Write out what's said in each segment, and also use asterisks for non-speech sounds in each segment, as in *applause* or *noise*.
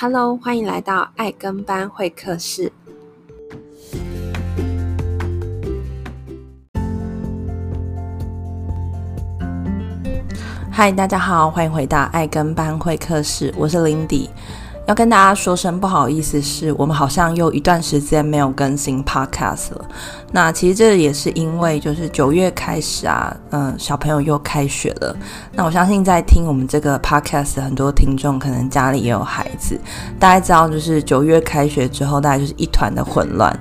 Hello，欢迎来到爱跟班会客室。嗨大家好，欢迎回到爱跟班会客室，我是 Lindy。要跟大家说声不好意思，是我们好像又一段时间没有更新 Podcast 了。那其实这也是因为，就是九月开始啊，嗯，小朋友又开学了。那我相信在听我们这个 Podcast 很多听众，可能家里也有孩子，大家知道，就是九月开学之后，大概就是一团的混乱。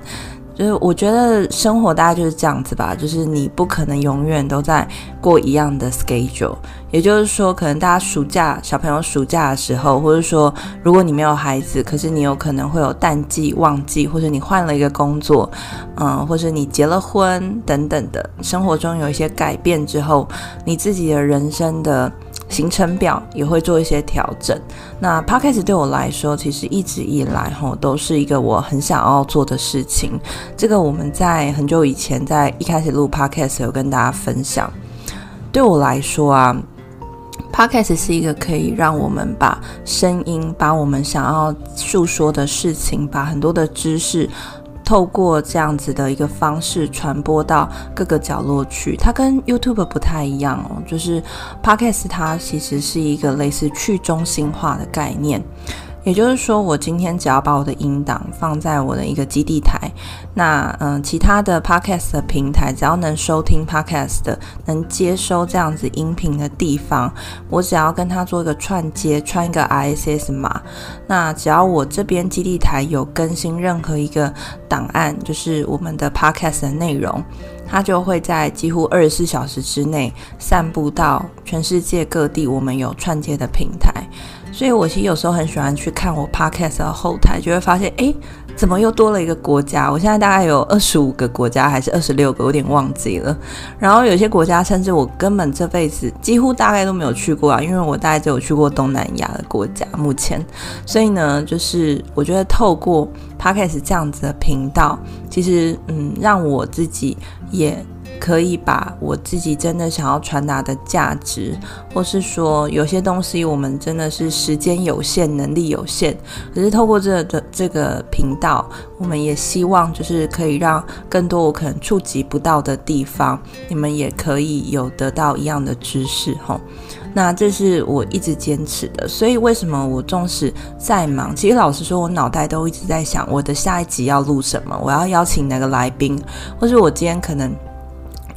就是我觉得生活大概就是这样子吧，就是你不可能永远都在过一样的 schedule。也就是说，可能大家暑假小朋友暑假的时候，或者说如果你没有孩子，可是你有可能会有淡季、旺季，或者你换了一个工作，嗯，或者你结了婚等等的，生活中有一些改变之后，你自己的人生的。行程表也会做一些调整。那 Podcast 对我来说，其实一直以来吼都是一个我很想要做的事情。这个我们在很久以前，在一开始录 Podcast 有跟大家分享。对我来说啊，Podcast 是一个可以让我们把声音，把我们想要诉说的事情，把很多的知识。透过这样子的一个方式传播到各个角落去，它跟 YouTube 不太一样哦，就是 Podcast 它其实是一个类似去中心化的概念。也就是说，我今天只要把我的音档放在我的一个基地台，那嗯，其他的 podcast 的平台只要能收听 podcast 的，能接收这样子音频的地方，我只要跟它做一个串接，串一个 ISS 码，那只要我这边基地台有更新任何一个档案，就是我们的 podcast 的内容，它就会在几乎二十四小时之内散布到全世界各地，我们有串接的平台。所以，我其实有时候很喜欢去看我 podcast 的后台，就会发现，诶，怎么又多了一个国家？我现在大概有二十五个国家，还是二十六个，有点忘记了。然后有些国家，甚至我根本这辈子几乎大概都没有去过啊，因为我大概只有去过东南亚的国家。目前，所以呢，就是我觉得透过 podcast 这样子的频道，其实，嗯，让我自己也。可以把我自己真的想要传达的价值，或是说有些东西我们真的是时间有限、能力有限，可是透过这个这个频道，我们也希望就是可以让更多我可能触及不到的地方，你们也可以有得到一样的知识吼。那这是我一直坚持的，所以为什么我纵使再忙，其实老实说，我脑袋都一直在想我的下一集要录什么，我要邀请哪个来宾，或是我今天可能。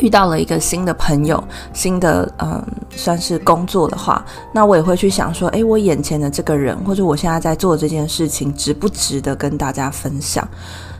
遇到了一个新的朋友，新的嗯，算是工作的话，那我也会去想说，诶，我眼前的这个人，或者我现在在做这件事情，值不值得跟大家分享？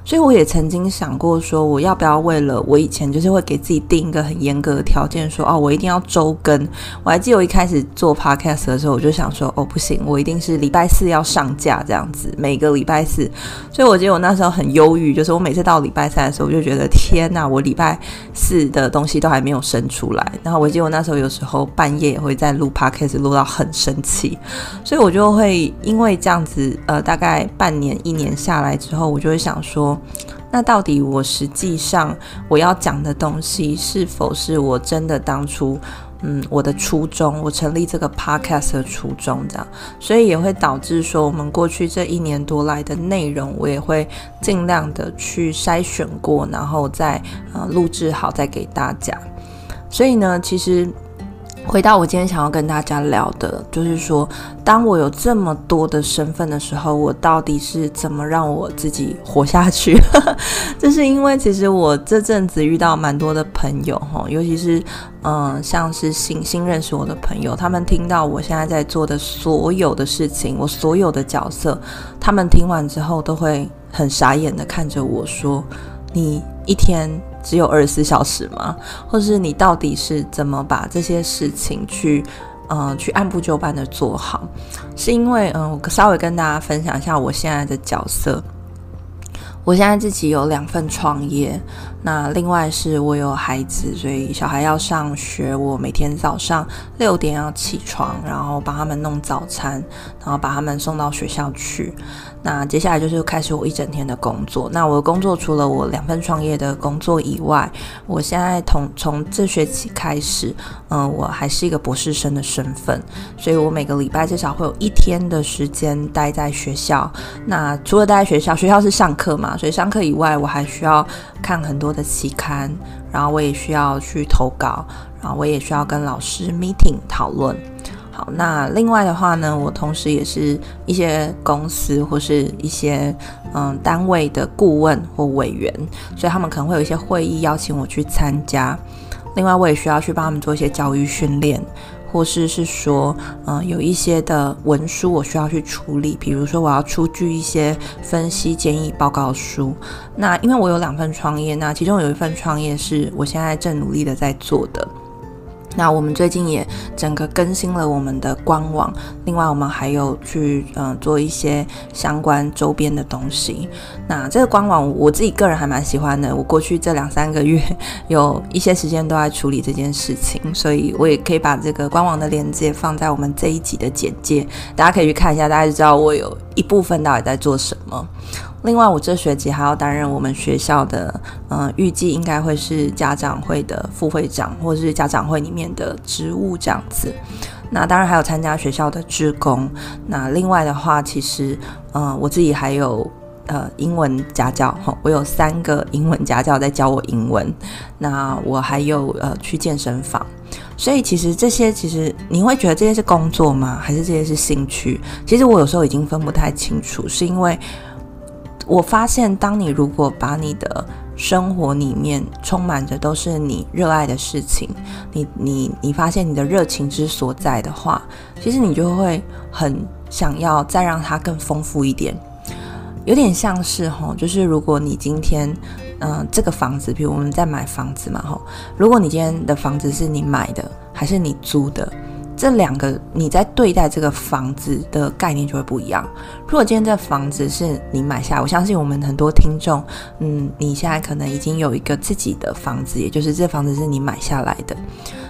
所以我也曾经想过说，我要不要为了我以前就是会给自己定一个很严格的条件，说哦，我一定要周更。我还记得我一开始做 podcast 的时候，我就想说，哦，不行，我一定是礼拜四要上架这样子，每个礼拜四。所以我记得我那时候很忧郁，就是我每次到礼拜三的时候，我就觉得天哪，我礼拜四的东西都还没有生出来。然后我记得我那时候有时候半夜也会在录 podcast，录到很生气。所以我就会因为这样子，呃，大概半年一年下来之后，我就会想说。那到底我实际上我要讲的东西，是否是我真的当初嗯我的初衷，我成立这个 podcast 的初衷这样，所以也会导致说我们过去这一年多来的内容，我也会尽量的去筛选过，然后再呃录制好再给大家。所以呢，其实。回到我今天想要跟大家聊的，就是说，当我有这么多的身份的时候，我到底是怎么让我自己活下去？*laughs* 这是因为其实我这阵子遇到蛮多的朋友哈，尤其是嗯、像是新新认识我的朋友，他们听到我现在在做的所有的事情，我所有的角色，他们听完之后都会很傻眼的看着我说：“你一天。”只有二十四小时吗？或是你到底是怎么把这些事情去，嗯，去按部就班的做好？是因为，嗯、我稍微跟大家分享一下我现在的角色。我现在自己有两份创业，那另外是我有孩子，所以小孩要上学，我每天早上六点要起床，然后帮他们弄早餐，然后把他们送到学校去。那接下来就是开始我一整天的工作。那我的工作除了我两份创业的工作以外，我现在从从这学期开始，嗯、我还是一个博士生的身份，所以我每个礼拜至少会有一天的时间待在学校。那除了待在学校，学校是上课嘛，所以上课以外，我还需要看很多的期刊，然后我也需要去投稿，然后我也需要跟老师 meeting 讨论。好，那另外的话呢，我同时也是一些公司或是一些嗯单位的顾问或委员，所以他们可能会有一些会议邀请我去参加。另外，我也需要去帮他们做一些教育训练，或是是说嗯有一些的文书我需要去处理，比如说我要出具一些分析建议报告书。那因为我有两份创业，那其中有一份创业是我现在正努力的在做的。那我们最近也整个更新了我们的官网，另外我们还有去嗯、做一些相关周边的东西。那这个官网我自己个人还蛮喜欢的，我过去这两三个月有一些时间都在处理这件事情，所以我也可以把这个官网的链接放在我们这一集的简介，大家可以去看一下，大家就知道我有一部分到底在做什么。另外，我这学期还要担任我们学校的，嗯，预计应该会是家长会的副会长，或者是家长会里面的职务这样子。那当然还有参加学校的职工。那另外的话，其实，嗯，我自己还有呃英文家教，我有三个英文家教在教我英文。那我还有呃去健身房。所以其实这些，其实你会觉得这些是工作吗？还是这些是兴趣？其实我有时候已经分不太清楚，是因为。我发现，当你如果把你的生活里面充满着都是你热爱的事情，你你你发现你的热情之所在的话，其实你就会很想要再让它更丰富一点。有点像是吼，就是如果你今天，嗯、这个房子，比如我们在买房子嘛吼，如果你今天的房子是你买的还是你租的？这两个你在对待这个房子的概念就会不一样。如果今天这房子是你买下，我相信我们很多听众，嗯，你现在可能已经有一个自己的房子，也就是这房子是你买下来的，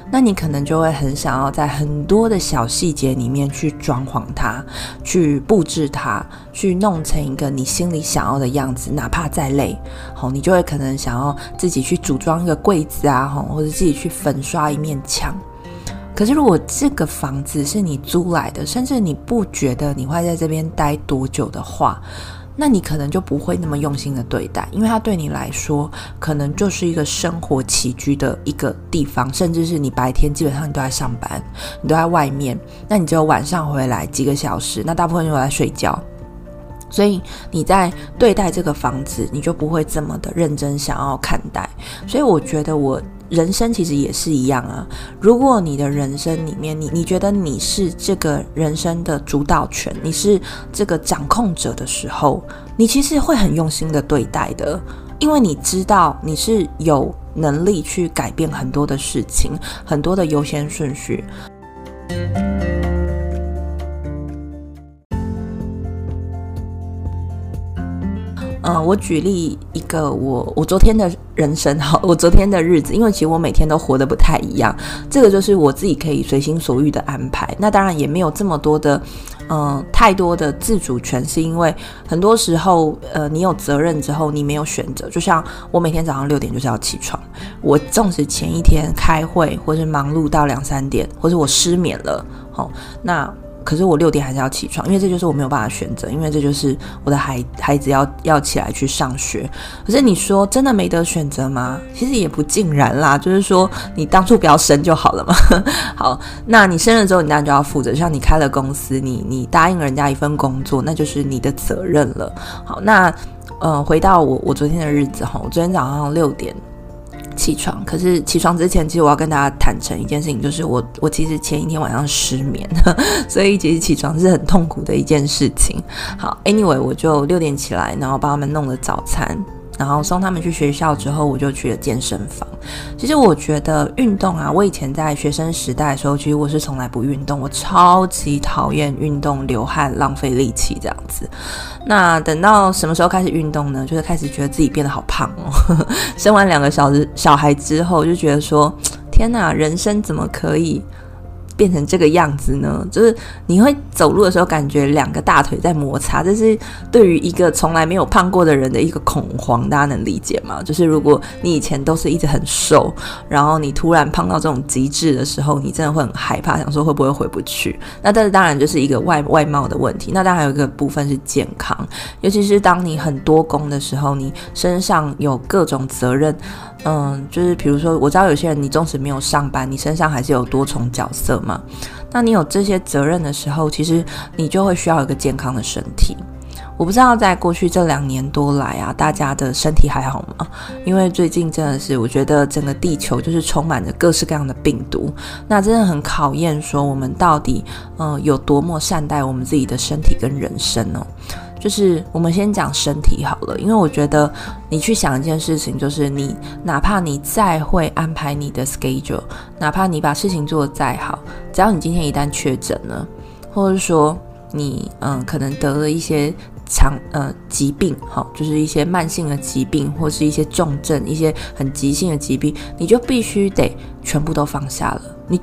那你可能就会很想要在很多的小细节里面去装潢它，去布置它，去弄成一个你心里想要的样子，哪怕再累，好，你就会可能想要自己去组装一个柜子啊，或者自己去粉刷一面墙。可是，如果这个房子是你租来的，甚至你不觉得你会在这边待多久的话，那你可能就不会那么用心的对待，因为它对你来说，可能就是一个生活起居的一个地方，甚至是你白天基本上你都在上班，你都在外面，那你只有晚上回来几个小时，那大部分就在睡觉，所以你在对待这个房子，你就不会这么的认真想要看待。所以我觉得我。人生其实也是一样啊。如果你的人生里面，你你觉得你是这个人生的主导权，你是这个掌控者的时候，你其实会很用心的对待的，因为你知道你是有能力去改变很多的事情，很多的优先顺序。嗯，我举例一个我我昨天的人生哈，我昨天的日子，因为其实我每天都活得不太一样，这个就是我自己可以随心所欲的安排。那当然也没有这么多的，嗯，太多的自主权，是因为很多时候，呃，你有责任之后，你没有选择。就像我每天早上六点就是要起床，我纵使前一天开会或是忙碌到两三点，或者我失眠了，好，那。可是我六点还是要起床，因为这就是我没有办法选择，因为这就是我的孩孩子要要起来去上学。可是你说真的没得选择吗？其实也不尽然啦，就是说你当初不要生就好了嘛。*laughs* 好，那你生了之后，你当然就要负责。像你开了公司，你你答应了人家一份工作，那就是你的责任了。好，那呃，回到我我昨天的日子哈，我昨天早上六点。起床，可是起床之前，其实我要跟大家坦诚一件事情，就是我我其实前一天晚上失眠，*laughs* 所以其实起床是很痛苦的一件事情。好，anyway，我就六点起来，然后帮他们弄了早餐，然后送他们去学校之后，我就去了健身房。其实我觉得运动啊，我以前在学生时代的时候，其实我是从来不运动，我超级讨厌运动、流汗、浪费力气这样子。那等到什么时候开始运动呢？就是开始觉得自己变得好胖哦。*laughs* 生完两个小时小孩之后，就觉得说，天哪，人生怎么可以？变成这个样子呢？就是你会走路的时候感觉两个大腿在摩擦，这是对于一个从来没有胖过的人的一个恐慌，大家能理解吗？就是如果你以前都是一直很瘦，然后你突然胖到这种极致的时候，你真的会很害怕，想说会不会回不去？那但是当然就是一个外外貌的问题。那当然还有一个部分是健康，尤其是当你很多工的时候，你身上有各种责任。嗯，就是比如说，我知道有些人，你纵使没有上班，你身上还是有多重角色。那你有这些责任的时候，其实你就会需要一个健康的身体。我不知道在过去这两年多来啊，大家的身体还好吗？因为最近真的是，我觉得整个地球就是充满着各式各样的病毒，那真的很考验说我们到底嗯有多么善待我们自己的身体跟人生哦。就是我们先讲身体好了，因为我觉得你去想一件事情，就是你哪怕你再会安排你的 schedule，哪怕你把事情做得再好，只要你今天一旦确诊了，或者说你嗯可能得了一些长呃疾病，好，就是一些慢性的疾病或是一些重症，一些很急性的疾病，你就必须得全部都放下了，你。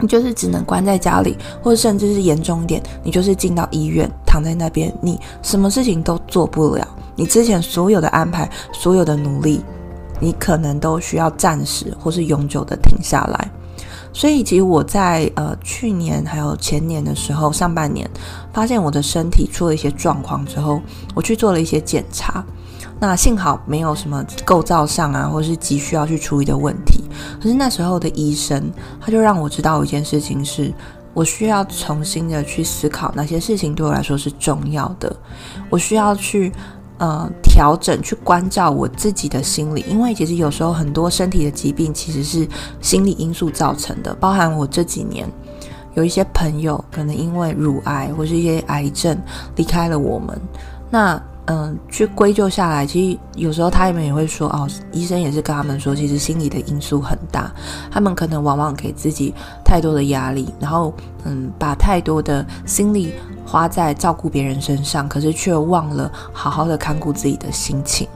你就是只能关在家里，或者甚至是严重一点，你就是进到医院躺在那边，你什么事情都做不了。你之前所有的安排，所有的努力，你可能都需要暂时或是永久的停下来。所以，其实我在呃去年还有前年的时候，上半年发现我的身体出了一些状况之后，我去做了一些检查。那幸好没有什么构造上啊，或是急需要去处理的问题。可是那时候的医生，他就让我知道一件事情是，我需要重新的去思考哪些事情对我来说是重要的。我需要去呃调整，去关照我自己的心理，因为其实有时候很多身体的疾病其实是心理因素造成的。包含我这几年有一些朋友可能因为乳癌或是一些癌症离开了我们，那。嗯，去归咎下来，其实有时候他们也会说哦，医生也是跟他们说，其实心理的因素很大，他们可能往往给自己太多的压力，然后嗯，把太多的心力花在照顾别人身上，可是却忘了好好的看顾自己的心情。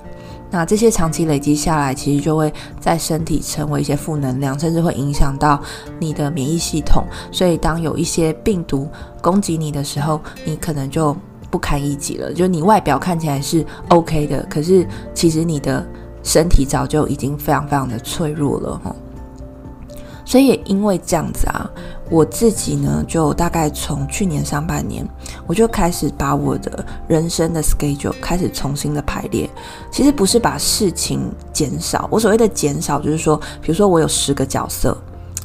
那这些长期累积下来，其实就会在身体成为一些负能量，甚至会影响到你的免疫系统。所以当有一些病毒攻击你的时候，你可能就。不堪一击了，就你外表看起来是 OK 的，可是其实你的身体早就已经非常非常的脆弱了哈。所以也因为这样子啊，我自己呢，就大概从去年上半年，我就开始把我的人生的 schedule 开始重新的排列。其实不是把事情减少，我所谓的减少就是说，比如说我有十个角色。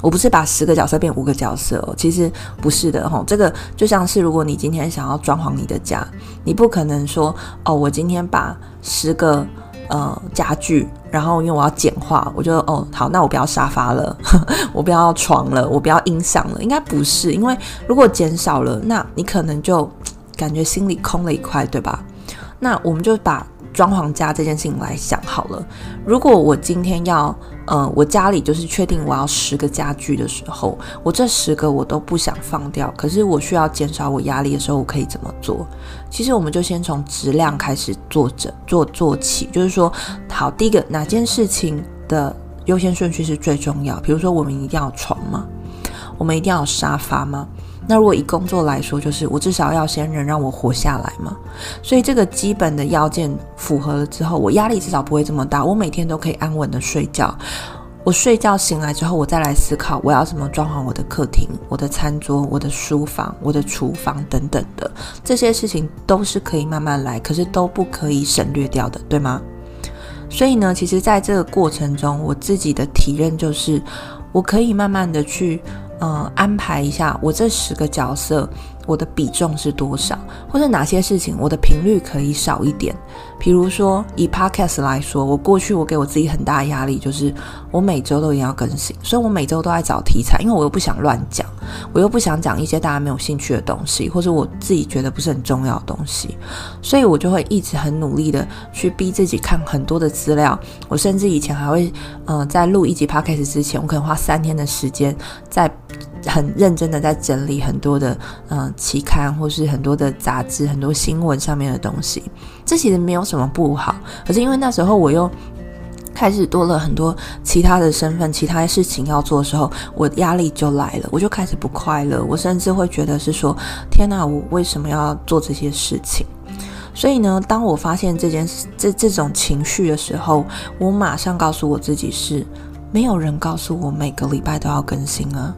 我不是把十个角色变五个角色哦，其实不是的哈。这个就像是如果你今天想要装潢你的家，你不可能说哦，我今天把十个呃家具，然后因为我要简化，我就哦好，那我不要沙发了，*laughs* 我不要床了，我不要音响了，应该不是，因为如果减少了，那你可能就感觉心里空了一块，对吧？那我们就把。装潢家这件事情来想好了，如果我今天要，呃，我家里就是确定我要十个家具的时候，我这十个我都不想放掉，可是我需要减少我压力的时候，我可以怎么做？其实我们就先从质量开始做着做做起，就是说，好，第一个哪件事情的优先顺序是最重要？比如说，我们一定要床吗？我们一定要沙发吗？那如果以工作来说，就是我至少要先能让我活下来嘛。所以这个基本的要件符合了之后，我压力至少不会这么大。我每天都可以安稳的睡觉。我睡觉醒来之后，我再来思考我要怎么装潢我的客厅、我的餐桌、我的书房、我的厨房等等的这些事情都是可以慢慢来，可是都不可以省略掉的，对吗？所以呢，其实在这个过程中，我自己的体认就是，我可以慢慢的去。呃，安排一下我这十个角色，我的比重是多少，或者哪些事情我的频率可以少一点。比如说以 Podcast 来说，我过去我给我自己很大压力，就是我每周都一定要更新，所以我每周都在找题材，因为我又不想乱讲，我又不想讲一些大家没有兴趣的东西，或者我自己觉得不是很重要的东西，所以我就会一直很努力的去逼自己看很多的资料。我甚至以前还会，嗯、在录一集 Podcast 之前，我可能花三天的时间在。很认真的在整理很多的嗯、期刊或是很多的杂志、很多新闻上面的东西，这其实没有什么不好。可是因为那时候我又开始多了很多其他的身份、其他的事情要做的时候，我压力就来了，我就开始不快乐。我甚至会觉得是说：天哪，我为什么要做这些事情？所以呢，当我发现这件事、这这种情绪的时候，我马上告诉我自己是：没有人告诉我每个礼拜都要更新啊。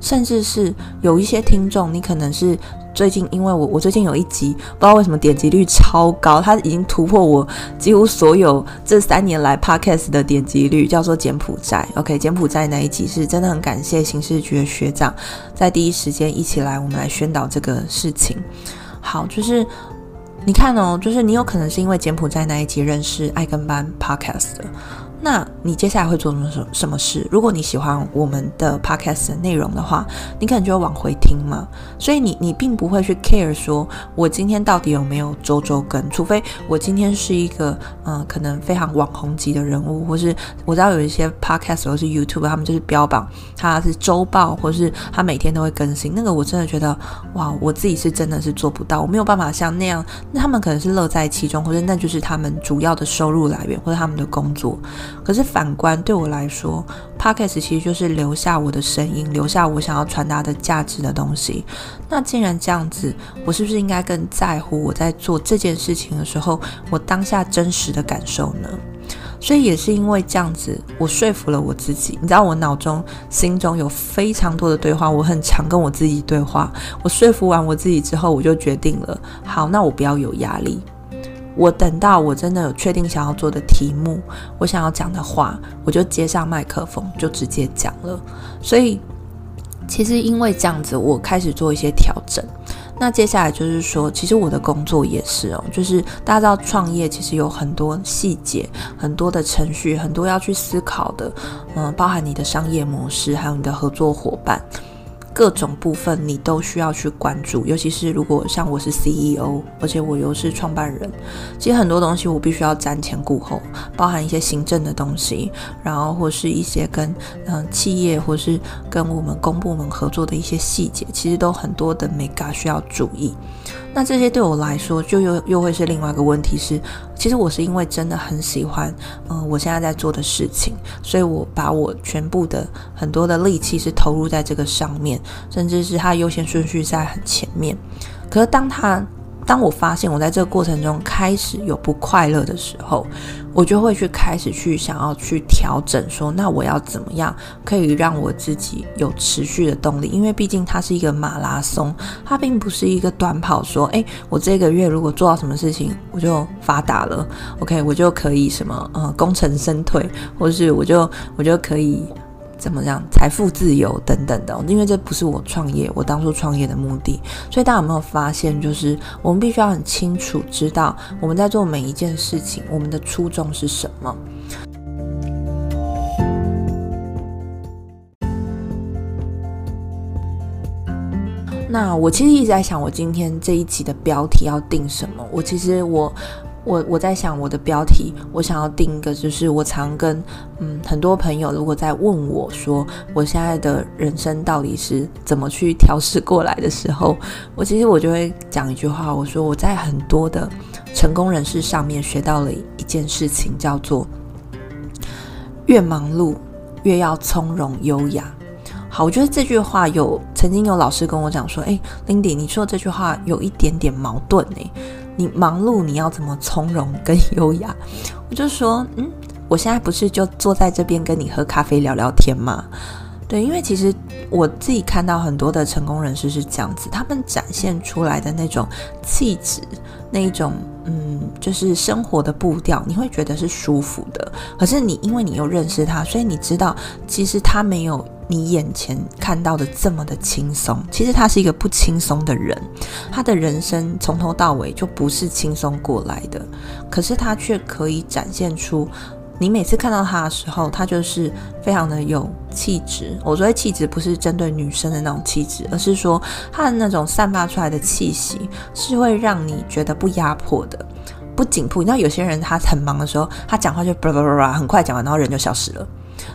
甚至是有一些听众，你可能是最近，因为我我最近有一集，不知道为什么点击率超高，它已经突破我几乎所有这三年来 podcast 的点击率，叫做柬埔寨。OK，柬埔寨那一集是真的很感谢刑事局的学长在第一时间一起来，我们来宣导这个事情。好，就是你看哦，就是你有可能是因为柬埔寨那一集认识爱跟班 podcast 的。那你接下来会做什么什么事？如果你喜欢我们的 podcast 的内容的话，你可能就会往回听嘛。所以你你并不会去 care 说，我今天到底有没有周周更，除非我今天是一个嗯、可能非常网红级的人物，或是我知道有一些 podcast 或是 YouTube，他们就是标榜他是周报，或是他每天都会更新。那个我真的觉得哇，我自己是真的是做不到，我没有办法像那样。那他们可能是乐在其中，或者那就是他们主要的收入来源，或者他们的工作。可是反观对我来说，Podcast 其实就是留下我的声音，留下我想要传达的价值的东西。那既然这样子，我是不是应该更在乎我在做这件事情的时候，我当下真实的感受呢？所以也是因为这样子，我说服了我自己。你知道，我脑中、心中有非常多的对话，我很常跟我自己对话。我说服完我自己之后，我就决定了，好，那我不要有压力。我等到我真的有确定想要做的题目，我想要讲的话，我就接上麦克风，就直接讲了。所以，其实因为这样子，我开始做一些调整。那接下来就是说，其实我的工作也是哦，就是大家知道创业其实有很多细节、很多的程序、很多要去思考的，嗯，包含你的商业模式，还有你的合作伙伴。各种部分你都需要去关注，尤其是如果像我是 CEO，而且我又是创办人，其实很多东西我必须要瞻前顾后，包含一些行政的东西，然后或是一些跟嗯、企业或是跟我们公部门合作的一些细节，其实都很多的 mega 需要注意。那这些对我来说，就又又会是另外一个问题是，其实我是因为真的很喜欢，嗯、我现在在做的事情，所以我把我全部的很多的力气是投入在这个上面，甚至是它优先顺序在很前面。可是当它当我发现我在这个过程中开始有不快乐的时候，我就会去开始去想要去调整，说那我要怎么样可以让我自己有持续的动力？因为毕竟它是一个马拉松，它并不是一个短跑。说，诶，我这个月如果做到什么事情，我就发达了，OK，我就可以什么呃功成身退，或是我就我就可以。怎么样？财富自由等等的，因为这不是我创业，我当初创业的目的。所以大家有没有发现，就是我们必须要很清楚知道我们在做每一件事情，我们的初衷是什么。那我其实一直在想，我今天这一集的标题要定什么？我其实我。我我在想我的标题，我想要定一个，就是我常跟嗯很多朋友，如果在问我说我现在的人生到底是怎么去调试过来的时候，我其实我就会讲一句话，我说我在很多的成功人士上面学到了一件事情，叫做越忙碌越要从容优雅。好，我觉得这句话有曾经有老师跟我讲说，诶，Lindy，你说这句话有一点点矛盾诶。你忙碌，你要怎么从容跟 *laughs* 优雅？我就说，嗯，我现在不是就坐在这边跟你喝咖啡聊聊天吗？对，因为其实我自己看到很多的成功人士是这样子，他们展现出来的那种气质，那一种嗯，就是生活的步调，你会觉得是舒服的。可是你因为你又认识他，所以你知道，其实他没有。你眼前看到的这么的轻松，其实他是一个不轻松的人，他的人生从头到尾就不是轻松过来的，可是他却可以展现出。你每次看到他的时候，他就是非常的有气质。我说的气质不是针对女生的那种气质，而是说他的那种散发出来的气息是会让你觉得不压迫的，不紧迫。你知道有些人他很忙的时候，他讲话就叭叭叭叭，很快讲完，然后人就消失了，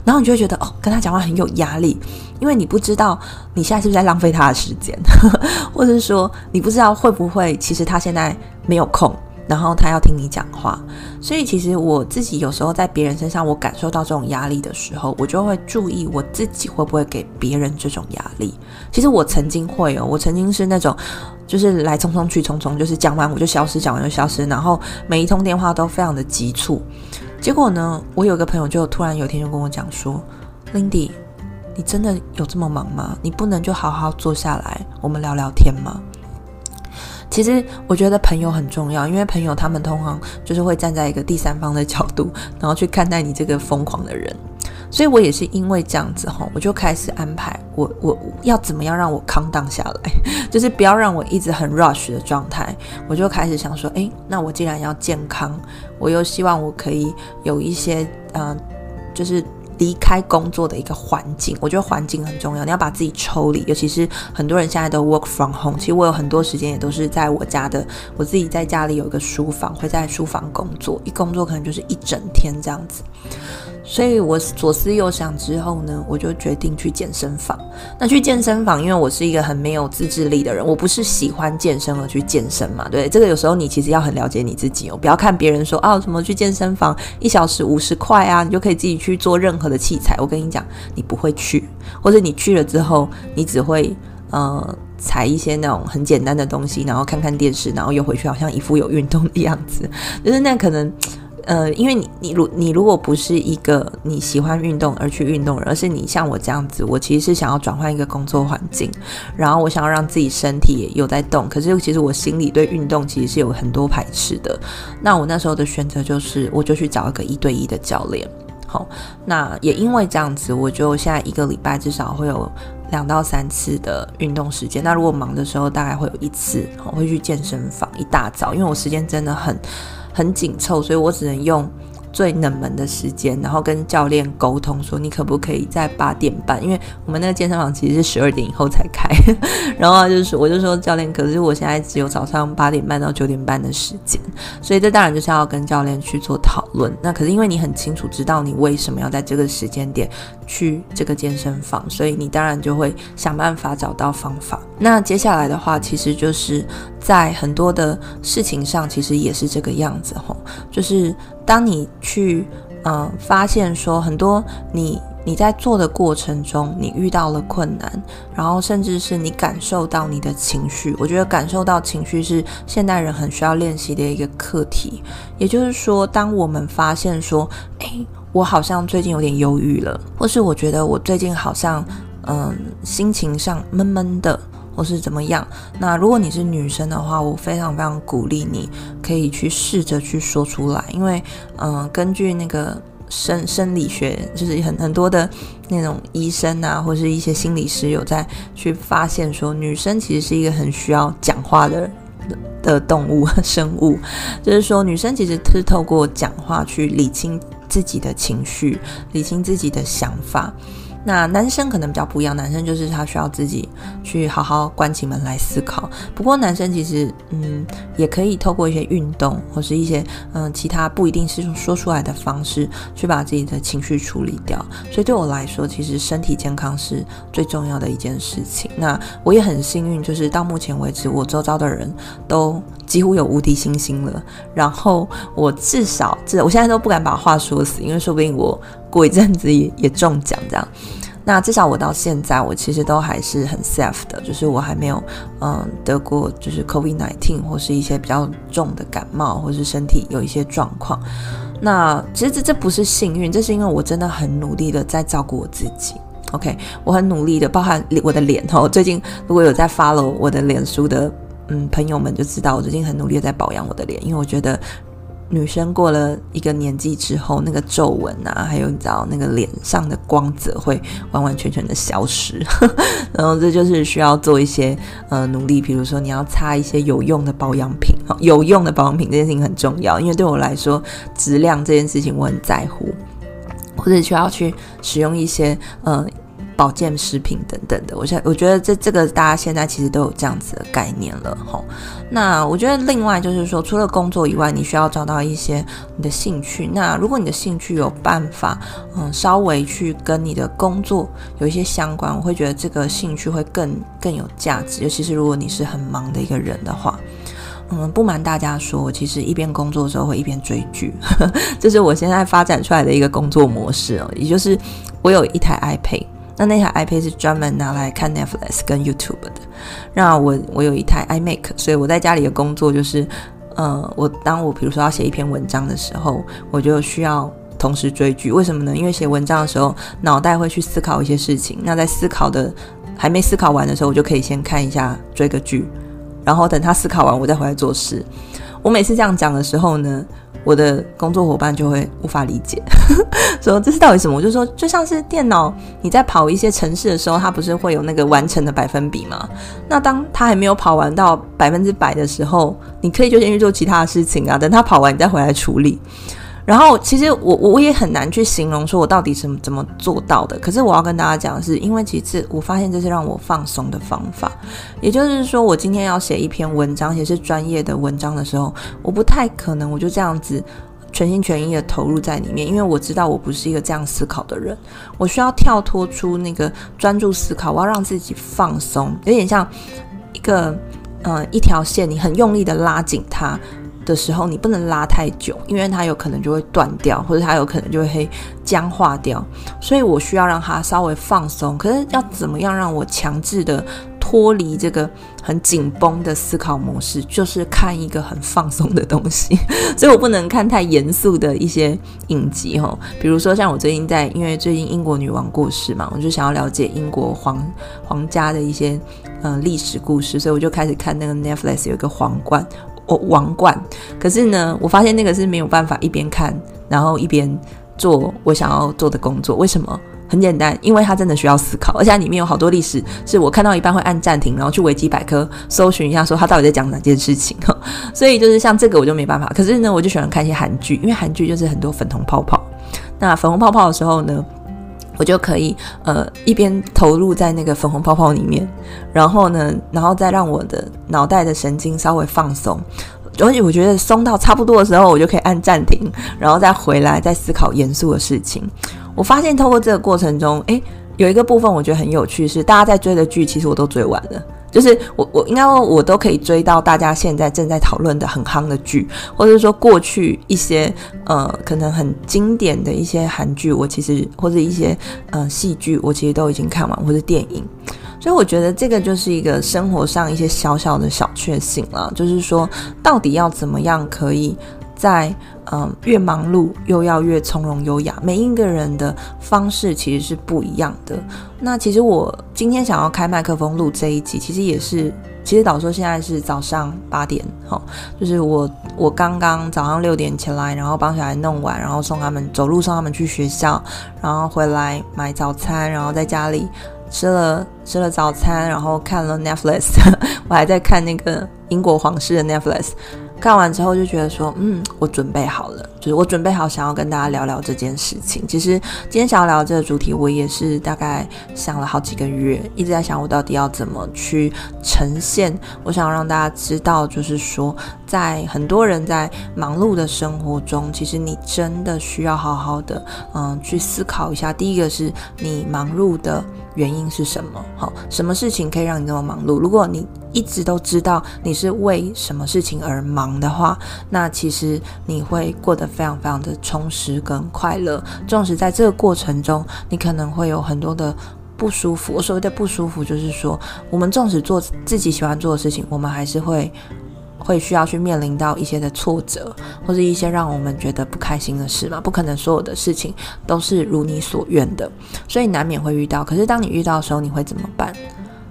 然后你就会觉得哦，跟他讲话很有压力，因为你不知道你现在是不是在浪费他的时间，*laughs* 或者是说你不知道会不会其实他现在没有空。然后他要听你讲话，所以其实我自己有时候在别人身上，我感受到这种压力的时候，我就会注意我自己会不会给别人这种压力。其实我曾经会哦，我曾经是那种，就是来匆匆去匆匆，就是讲完我就消失，讲完就消失，然后每一通电话都非常的急促。结果呢，我有个朋友就突然有一天就跟我讲说：“Lindy，你真的有这么忙吗？你不能就好好坐下来，我们聊聊天吗？”其实我觉得朋友很重要，因为朋友他们通常就是会站在一个第三方的角度，然后去看待你这个疯狂的人。所以我也是因为这样子吼，我就开始安排我我要怎么样让我 calm down 下来，*laughs* 就是不要让我一直很 rush 的状态。我就开始想说，诶，那我既然要健康，我又希望我可以有一些嗯、就是。离开工作的一个环境，我觉得环境很重要。你要把自己抽离，尤其是很多人现在都 work from home。其实我有很多时间也都是在我家的，我自己在家里有一个书房，会在书房工作，一工作可能就是一整天这样子。所以我左思右想之后呢，我就决定去健身房。那去健身房，因为我是一个很没有自制力的人，我不是喜欢健身而去健身嘛。对，这个有时候你其实要很了解你自己哦，不要看别人说啊什么去健身房一小时五十块啊，你就可以自己去做任何的器材。我跟你讲，你不会去，或者你去了之后，你只会呃踩一些那种很简单的东西，然后看看电视，然后又回去，好像一副有运动的样子，就是那可能。呃，因为你你如你如果不是一个你喜欢运动而去运动，而是你像我这样子，我其实是想要转换一个工作环境，然后我想要让自己身体也有在动，可是其实我心里对运动其实是有很多排斥的。那我那时候的选择就是，我就去找一个一对一的教练。好，那也因为这样子，我就现在一个礼拜至少会有两到三次的运动时间。那如果忙的时候，大概会有一次，我会去健身房一大早，因为我时间真的很。很紧凑，所以我只能用最冷门的时间，然后跟教练沟通说，你可不可以在八点半？因为我们那个健身房其实是十二点以后才开，*laughs* 然后就是我就说教练，可是我现在只有早上八点半到九点半的时间，所以这当然就是要跟教练去做讨论。那可是因为你很清楚知道你为什么要在这个时间点去这个健身房，所以你当然就会想办法找到方法。那接下来的话，其实就是在很多的事情上，其实也是这个样子吼，就是。当你去，呃，发现说很多你你在做的过程中，你遇到了困难，然后甚至是你感受到你的情绪，我觉得感受到情绪是现代人很需要练习的一个课题。也就是说，当我们发现说，诶，我好像最近有点忧郁了，或是我觉得我最近好像，嗯、心情上闷闷的。或是怎么样？那如果你是女生的话，我非常非常鼓励你，可以去试着去说出来，因为，嗯、根据那个生生理学，就是很很多的那种医生啊，或是一些心理师有在去发现说，女生其实是一个很需要讲话的的动物 *laughs* 生物，就是说，女生其实是透过讲话去理清自己的情绪，理清自己的想法。那男生可能比较不一样，男生就是他需要自己去好好关起门来思考。不过男生其实嗯也可以透过一些运动或是一些嗯其他不一定是说出来的方式去把自己的情绪处理掉。所以对我来说，其实身体健康是最重要的一件事情。那我也很幸运，就是到目前为止，我周遭的人都几乎有无敌星星了。然后我至少至我现在都不敢把话说死，因为说不定我。过一阵子也也中奖这样，那至少我到现在我其实都还是很 safe 的，就是我还没有嗯得过就是 COVID-19 或是一些比较重的感冒，或是身体有一些状况。那其实这这不是幸运，这是因为我真的很努力的在照顾我自己。OK，我很努力的，包含我的脸哦。最近如果有在 follow 我的脸书的嗯朋友们就知道，我最近很努力的在保养我的脸，因为我觉得。女生过了一个年纪之后，那个皱纹啊，还有你知道那个脸上的光泽会完完全全的消失，*laughs* 然后这就是需要做一些呃努力，比如说你要擦一些有用的保养品，有用的保养品这件事情很重要，因为对我来说质量这件事情我很在乎，或者需要去使用一些呃。保健食品等等的，我现我觉得这这个大家现在其实都有这样子的概念了吼。那我觉得另外就是说，除了工作以外，你需要找到一些你的兴趣。那如果你的兴趣有办法，嗯，稍微去跟你的工作有一些相关，我会觉得这个兴趣会更更有价值。尤其是如果你是很忙的一个人的话，嗯，不瞒大家说，我其实一边工作的时候会一边追剧，*laughs* 这是我现在发展出来的一个工作模式哦。也就是我有一台 iPad。那那台 iPad 是专门拿来看 Netflix 跟 YouTube 的。那我我有一台 iMac，所以我在家里的工作就是，呃，我当我比如说要写一篇文章的时候，我就需要同时追剧。为什么呢？因为写文章的时候，脑袋会去思考一些事情。那在思考的还没思考完的时候，我就可以先看一下追个剧，然后等他思考完，我再回来做事。我每次这样讲的时候呢，我的工作伙伴就会无法理解，*laughs* 说这是到底什么？我就说，就像是电脑你在跑一些城市的时候，它不是会有那个完成的百分比吗？那当它还没有跑完到百分之百的时候，你可以就先去做其他的事情啊，等它跑完你再回来处理。然后，其实我我也很难去形容说我到底怎么怎么做到的。可是我要跟大家讲的是，因为其次我发现这是让我放松的方法。也就是说，我今天要写一篇文章，也是专业的文章的时候，我不太可能我就这样子全心全意的投入在里面，因为我知道我不是一个这样思考的人。我需要跳脱出那个专注思考，我要让自己放松，有点像一个嗯一条线，你很用力的拉紧它。的时候，你不能拉太久，因为它有可能就会断掉，或者它有可能就会僵化掉。所以我需要让它稍微放松。可是要怎么样让我强制的脱离这个很紧绷的思考模式？就是看一个很放松的东西。*laughs* 所以我不能看太严肃的一些影集哈，比如说像我最近在，因为最近英国女王过世嘛，我就想要了解英国皇皇家的一些嗯历史故事，所以我就开始看那个 Netflix 有一个皇冠。我、王冠，可是呢，我发现那个是没有办法一边看，然后一边做我想要做的工作。为什么？很简单，因为它真的需要思考，而且它里面有好多历史，是我看到一半会按暂停，然后去维基百科搜寻一下，说它到底在讲哪件事情。*laughs* 所以就是像这个我就没办法。可是呢，我就喜欢看一些韩剧，因为韩剧就是很多粉红泡泡。那粉红泡泡的时候呢，我就可以呃一边投入在那个粉红泡泡里面，然后呢，然后再让我的脑袋的神经稍微放松，而且我觉得松到差不多的时候，我就可以按暂停，然后再回来再思考严肃的事情。我发现透过这个过程中，诶，有一个部分我觉得很有趣，是大家在追的剧，其实我都追完了。就是我我应该，我都可以追到大家现在正在讨论的很夯的剧，或者说过去一些呃可能很经典的一些韩剧，我其实或者一些呃戏剧，我其实都已经看完，或者电影。所以我觉得这个就是一个生活上一些小小的小确幸了，就是说到底要怎么样可以在。嗯，越忙碌又要越从容优雅，每一个人的方式其实是不一样的。那其实我今天想要开麦克风录这一集，其实也是，其实导说现在是早上八点，哈，就是我我刚刚早上六点起来，然后帮小孩弄完，然后送他们走路送他们去学校，然后回来买早餐，然后在家里吃了吃了早餐，然后看了 Netflix，*laughs* 我还在看那个英国皇室的 Netflix。看完之后就觉得说，嗯，我准备好了，就是我准备好想要跟大家聊聊这件事情。其实今天想要聊这个主题，我也是大概想了好几个月，一直在想我到底要怎么去呈现。我想让大家知道，就是说，在很多人在忙碌的生活中，其实你真的需要好好的，嗯，去思考一下。第一个是你忙碌的原因是什么？好，什么事情可以让你这么忙碌？如果你一直都知道你是为什么事情而忙的话，那其实你会过得非常非常的充实跟快乐。纵使在这个过程中，你可能会有很多的不舒服。我所谓的不舒服，就是说，我们纵使做自己喜欢做的事情，我们还是会会需要去面临到一些的挫折，或者一些让我们觉得不开心的事嘛。不可能所有的事情都是如你所愿的，所以难免会遇到。可是当你遇到的时候，你会怎么办？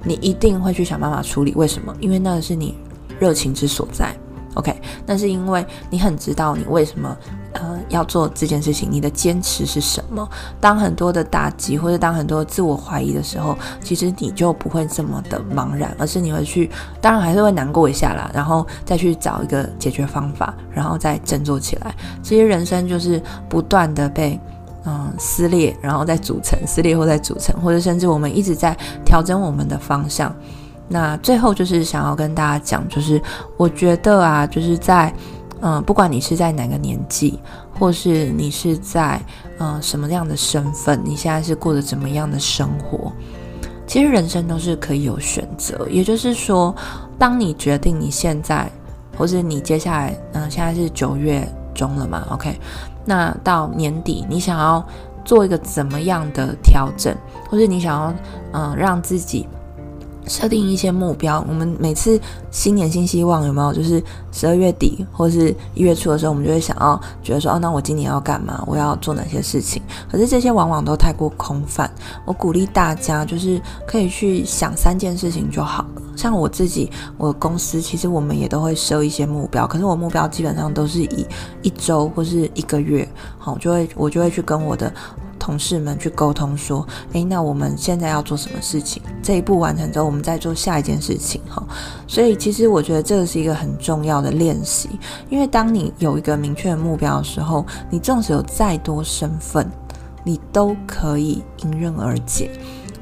你一定会去想办法处理，为什么？因为那个是你热情之所在。OK，那是因为你很知道你为什么呃要做这件事情，你的坚持是什么。当很多的打击或者当很多自我怀疑的时候，其实你就不会这么的茫然，而是你会去，当然还是会难过一下啦，然后再去找一个解决方法，然后再振作起来。其实人生就是不断的被嗯撕裂，然后再组成，撕裂或再组成，或者甚至我们一直在调整我们的方向。那最后就是想要跟大家讲，就是我觉得啊，就是在，嗯，不管你是在哪个年纪，或是你是在，嗯，什么样的身份，你现在是过着怎么样的生活，其实人生都是可以有选择。也就是说，当你决定你现在，或是你接下来，嗯，现在是九月中了嘛，OK，那到年底你想要做一个怎么样的调整，或是你想要，嗯，让自己。设定一些目标，我们每次新年新希望有没有？就是十二月底或是一月初的时候，我们就会想要觉得说，哦，那我今年要干嘛？我要做哪些事情？可是这些往往都太过空泛。我鼓励大家，就是可以去想三件事情就好了。像我自己，我公司其实我们也都会设一些目标，可是我目标基本上都是以一周或是一个月，好，就会我就会去跟我的。同事们去沟通说：“诶，那我们现在要做什么事情？这一步完成之后，我们再做下一件事情。”哈，所以其实我觉得这个是一个很重要的练习，因为当你有一个明确的目标的时候，你纵使有再多身份，你都可以迎刃而解，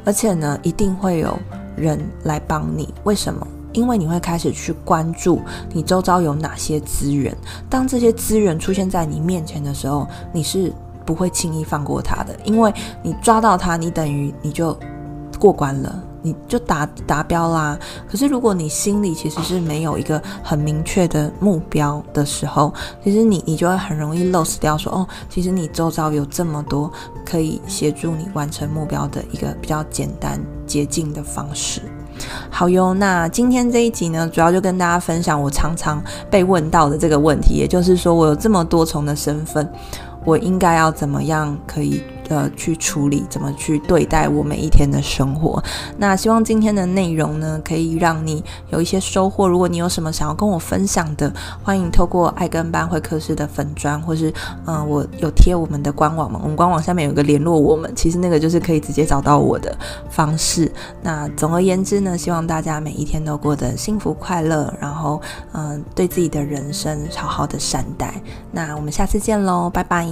而且呢，一定会有人来帮你。为什么？因为你会开始去关注你周遭有哪些资源，当这些资源出现在你面前的时候，你是。不会轻易放过他的，因为你抓到他，你等于你就过关了，你就达达标啦。可是如果你心里其实是没有一个很明确的目标的时候，其实你你就会很容易 lose 掉说，说哦，其实你周遭有这么多可以协助你完成目标的一个比较简单捷径的方式。好哟，那今天这一集呢，主要就跟大家分享我常常被问到的这个问题，也就是说我有这么多重的身份。我应该要怎么样可以呃去处理，怎么去对待我每一天的生活？那希望今天的内容呢，可以让你有一些收获。如果你有什么想要跟我分享的，欢迎透过爱跟班会客室的粉砖，或是嗯、我有贴我们的官网嘛，我们官网下面有个联络我们，其实那个就是可以直接找到我的方式。那总而言之呢，希望大家每一天都过得幸福快乐，然后嗯、对自己的人生好好的善待。那我们下次见喽，拜拜。